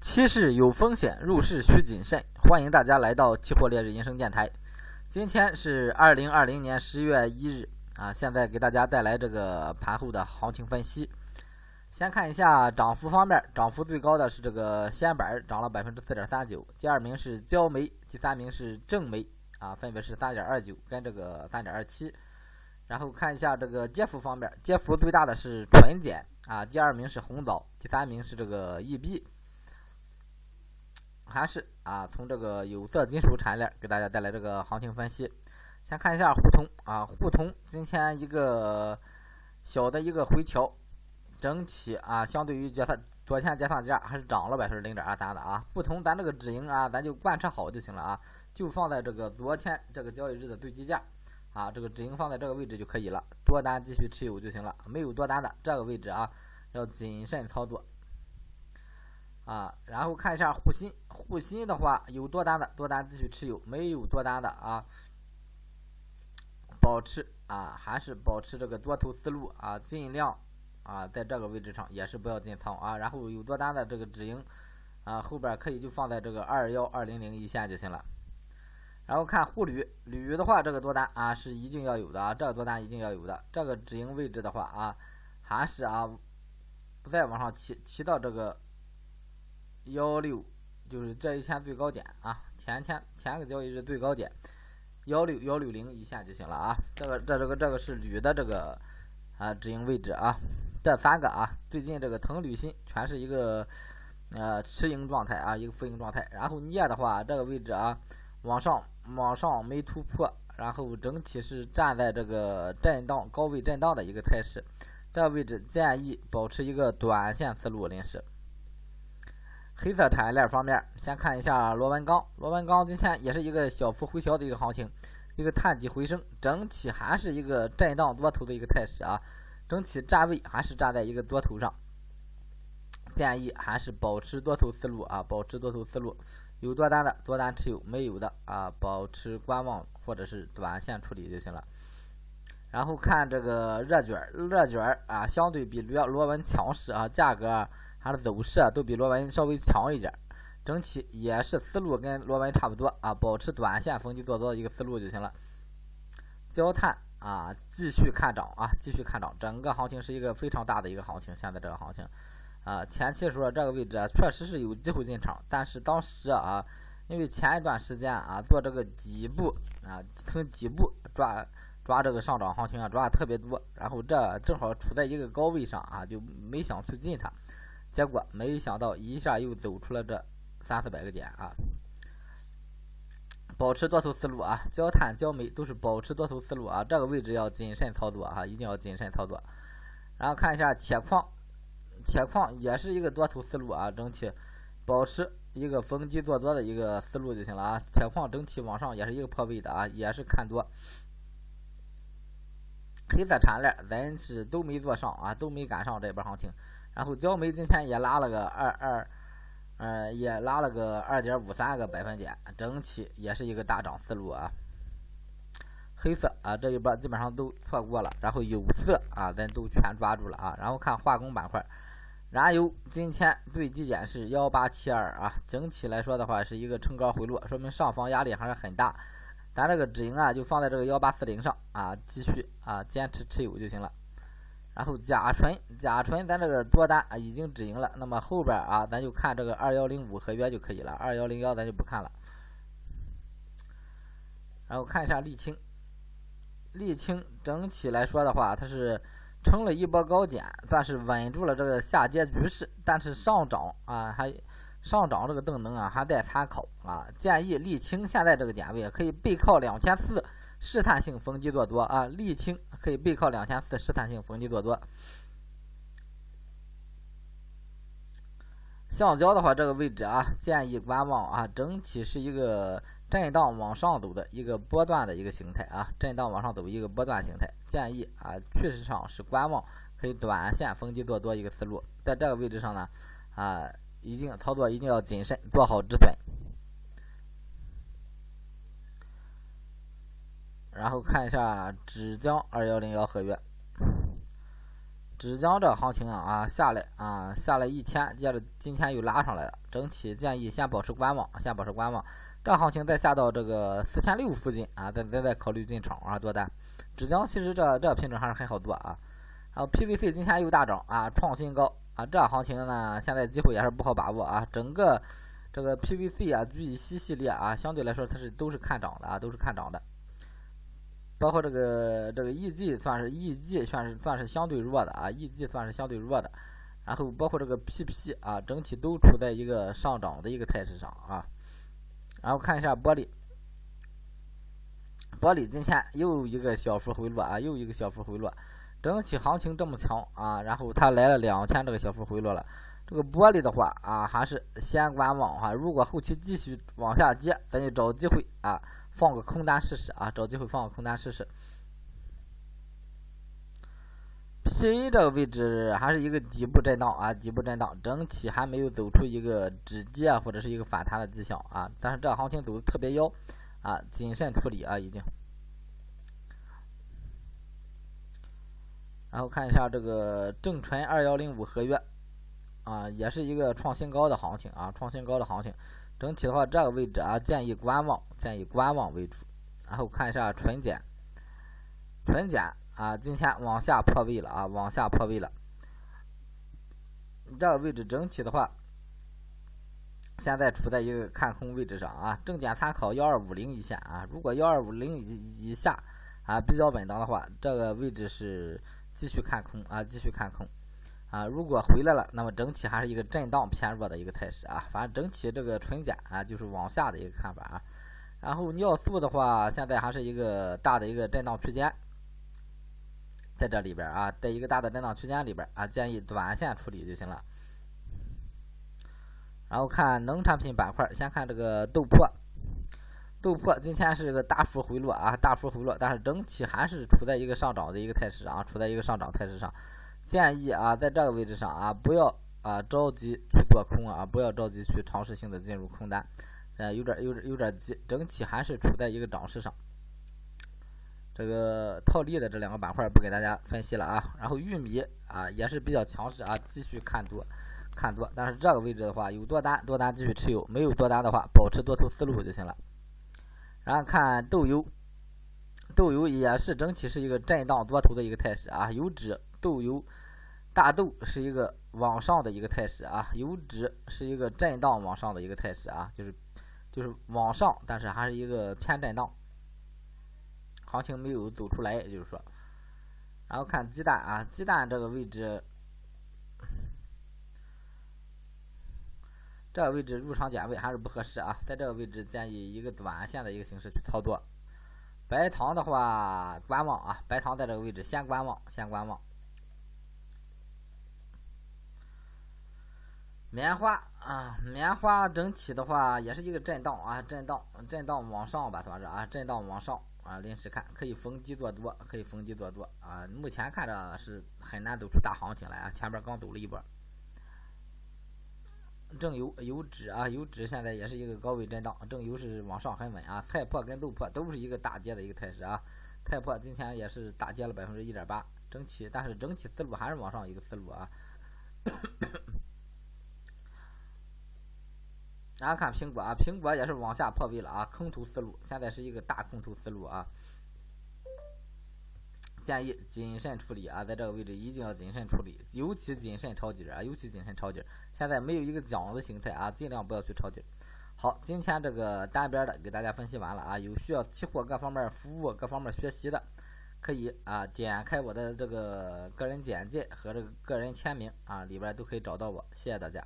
期市有风险，入市需谨慎。欢迎大家来到期货烈日银声电台。今天是二零二零年十月一日啊，现在给大家带来这个盘后的行情分析。先看一下涨幅方面，涨幅最高的是这个仙板，涨了百分之四点三九。第二名是焦煤，第三名是正煤啊，分别是三点二九跟这个三点二七。然后看一下这个跌幅方面，跌幅最大的是纯碱啊，第二名是红枣，第三名是这个易币。还是啊，从这个有色金属产业链给大家带来这个行情分析。先看一下沪通啊，沪通今天一个小的一个回调，整体啊，相对于结算昨天结算价还是涨了百分之零点二三的啊。不同咱这个止盈啊，咱就贯彻好就行了啊，就放在这个昨天这个交易日的最低价啊，这个止盈放在这个位置就可以了，多单继续持有就行了。没有多单的这个位置啊，要谨慎操作。啊，然后看一下沪锌，沪锌的话有多单的多单继续持有，没有多单的啊，保持啊，还是保持这个多头思路啊，尽量啊在这个位置上也是不要进仓啊。然后有多单的这个止盈啊，后边可以就放在这个二幺二零零一线就行了。然后看沪铝，铝的话这个多单啊是一定要有的啊，这个多单一定要有的。这个止盈位置的话啊，还是啊不再往上提提到这个。幺六就是这一天最高点啊，前天前个交易日最高点幺六幺六零一线就行了啊。这个这这个这个是铝的这个啊止盈位置啊。这三个啊，最近这个铜铝锌全是一个呃持盈状态啊，一个负盈状态。然后镍的话，这个位置啊往上往上没突破，然后整体是站在这个震荡高位震荡的一个态势。这个位置建议保持一个短线思路，临时。黑色产业链方面，先看一下螺纹钢。螺纹钢今天也是一个小幅回调的一个行情，一个探底回升，整体还是一个震荡多头的一个态势啊。整体站位还是站在一个多头上，建议还是保持多头思路啊，保持多头思路。有多单的多单持有，没有的啊，保持观望或者是短线处理就行了。然后看这个热卷，热卷啊，相对比螺螺纹强势啊，价格。它的走势啊，都比螺纹稍微强一点，整体也是思路跟螺纹差不多啊，保持短线逢低做多的一个思路就行了。焦炭啊，继续看涨啊，继续看涨，整个行情是一个非常大的一个行情，现在这个行情啊，前期的时候这个位置啊，确实是有机会进场，但是当时啊，因为前一段时间啊，做这个底部啊，从底部抓抓这个上涨行情啊，抓的特别多，然后这正好处在一个高位上啊，就没想去进它。结果没想到一下又走出了这三四百个点啊！保持多头思路啊，焦炭、焦煤都是保持多头思路啊，这个位置要谨慎操作啊，一定要谨慎操作。然后看一下铁矿，铁矿也是一个多头思路啊，整体保持一个逢低做多的一个思路就行了啊。铁矿整体往上也是一个破位的啊，也是看多。黑色产业链咱是都没做上啊，都没赶上这波行情。然后焦煤今天也拉了个二二，呃，也拉了个二点五三个百分点，整体也是一个大涨思路啊。黑色啊，这一波基本上都错过了，然后有色啊，咱都全抓住了啊。然后看化工板块，燃油今天最低点是幺八七二啊，整体来说的话是一个冲高回落，说明上方压力还是很大。咱这个止盈啊，就放在这个幺八四零上啊，继续啊坚持持有就行了。然后甲醇，甲醇咱这个多单啊已经止盈了，那么后边啊咱就看这个二幺零五合约就可以了，二幺零幺咱就不看了。然后看一下沥青，沥青整体来说的话，它是撑了一波高点，算是稳住了这个下跌局势，但是上涨啊还上涨这个动能啊还待参考啊，建议沥青现在这个点位可以背靠两千四。试探性逢低做多啊，沥青可以背靠两千四，试探性逢低做多。橡胶的话，这个位置啊，建议观望啊，整体是一个震荡往上走的一个波段的一个形态啊，震荡往上走一个波段形态，建议啊，趋势上是观望，可以短线逢低做多一个思路，在这个位置上呢，啊，一定操作一定要谨慎，做好止损。然后看一下纸浆二幺零幺合约，芷江这行情啊啊下来啊下来一天，接着今天又拉上来了，整体建议先保持观望，先保持观望。这行情再下到这个四千六附近啊，再再再考虑进场啊多单。芷江其实这这品种还是很好做啊。然后 PVC 今天又大涨啊，创新高啊，这行情呢现在机会也是不好把握啊。整个这个 PVC 啊、聚乙烯系列啊，相对来说它是都是看涨的啊，都是看涨的。包括这个这个 EG 算是 EG 算是算是相对弱的啊，EG 算是相对弱的。然后包括这个 PP 啊，整体都处在一个上涨的一个态势上啊。然后看一下玻璃，玻璃今天又一个小幅回落啊，又一个小幅回落。整体行情这么强啊，然后它来了两天这个小幅回落了。这个玻璃的话啊，还是先观望哈。如果后期继续往下跌，咱就找机会啊，放个空单试试啊，找机会放个空单试试。PA 这个位置还是一个底部震荡啊，底部震荡，整体还没有走出一个止跌或者是一个反弹的迹象啊。但是这行情走的特别妖啊，谨慎处理啊，已经。然后看一下这个正纯二幺零五合约啊，也是一个创新高的行情啊，创新高的行情。整体的话，这个位置啊，建议观望，建议观望为主。然后看一下纯碱，纯碱。啊，今天往下破位了啊，往下破位了。这个位置整体的话，现在处在一个看空位置上啊，重点参考幺二五零一线啊。如果幺二五零以以下啊比较稳当的话，这个位置是继续看空啊，继续看空啊。如果回来了，那么整体还是一个震荡偏弱的一个态势啊。反正整体这个纯碱啊，就是往下的一个看法啊。然后尿素的话，现在还是一个大的一个震荡区间。在这里边啊，在一个大的震荡区间里边啊，建议短线处理就行了。然后看农产品板块，先看这个豆粕。豆粕今天是个大幅回落啊，大幅回落，但是整体还是处在一个上涨的一个态势啊，处在一个上涨态势上。建议啊，在这个位置上啊，不要啊着急去做空啊，不要着急去尝试性的进入空单，呃，有点有点有点急，整体还是处在一个涨势上。这个套利的这两个板块不给大家分析了啊，然后玉米啊也是比较强势啊，继续看多，看多，但是这个位置的话有多单，多单继续持有，没有多单的话保持多头思路就行了。然后看豆油，豆油也是整体是一个震荡多头的一个态势啊，油脂、豆油、大豆是一个往上的一个态势啊，油脂是一个震荡往上的一个态势啊，就是就是往上，但是还是一个偏震荡。行情没有走出来，就是说，然后看鸡蛋啊，鸡蛋这个位置，这个位置入场点位还是不合适啊，在这个位置建议一个短线的一个形式去操作。白糖的话，观望啊，白糖在这个位置先观望，先观望。棉花啊，棉花整体的话也是一个震荡啊，震荡，震荡往上吧，算是啊，震荡往上。啊，临时看可以逢低做多，可以逢低做多啊。目前看着是很难走出大行情来啊，前边刚走了一波。正油油脂啊，油脂现在也是一个高位震荡，正油是往上很稳啊。菜粕跟豆粕都是一个大跌的一个态势啊。菜粕今天也是大跌了百分之一点八，整体但是整体思路还是往上一个思路啊。然后看苹果啊，苹果也是往下破位了啊，空头思路，现在是一个大空头思路啊，建议谨慎处理啊，在这个位置一定要谨慎处理，尤其谨慎抄底啊，尤其谨慎抄底。现在没有一个讲的形态啊，尽量不要去抄底。好，今天这个单边的给大家分析完了啊，有需要期货各方面服务、各方面学习的，可以啊点开我的这个个人简介和这个个人签名啊，里边都可以找到我，谢谢大家。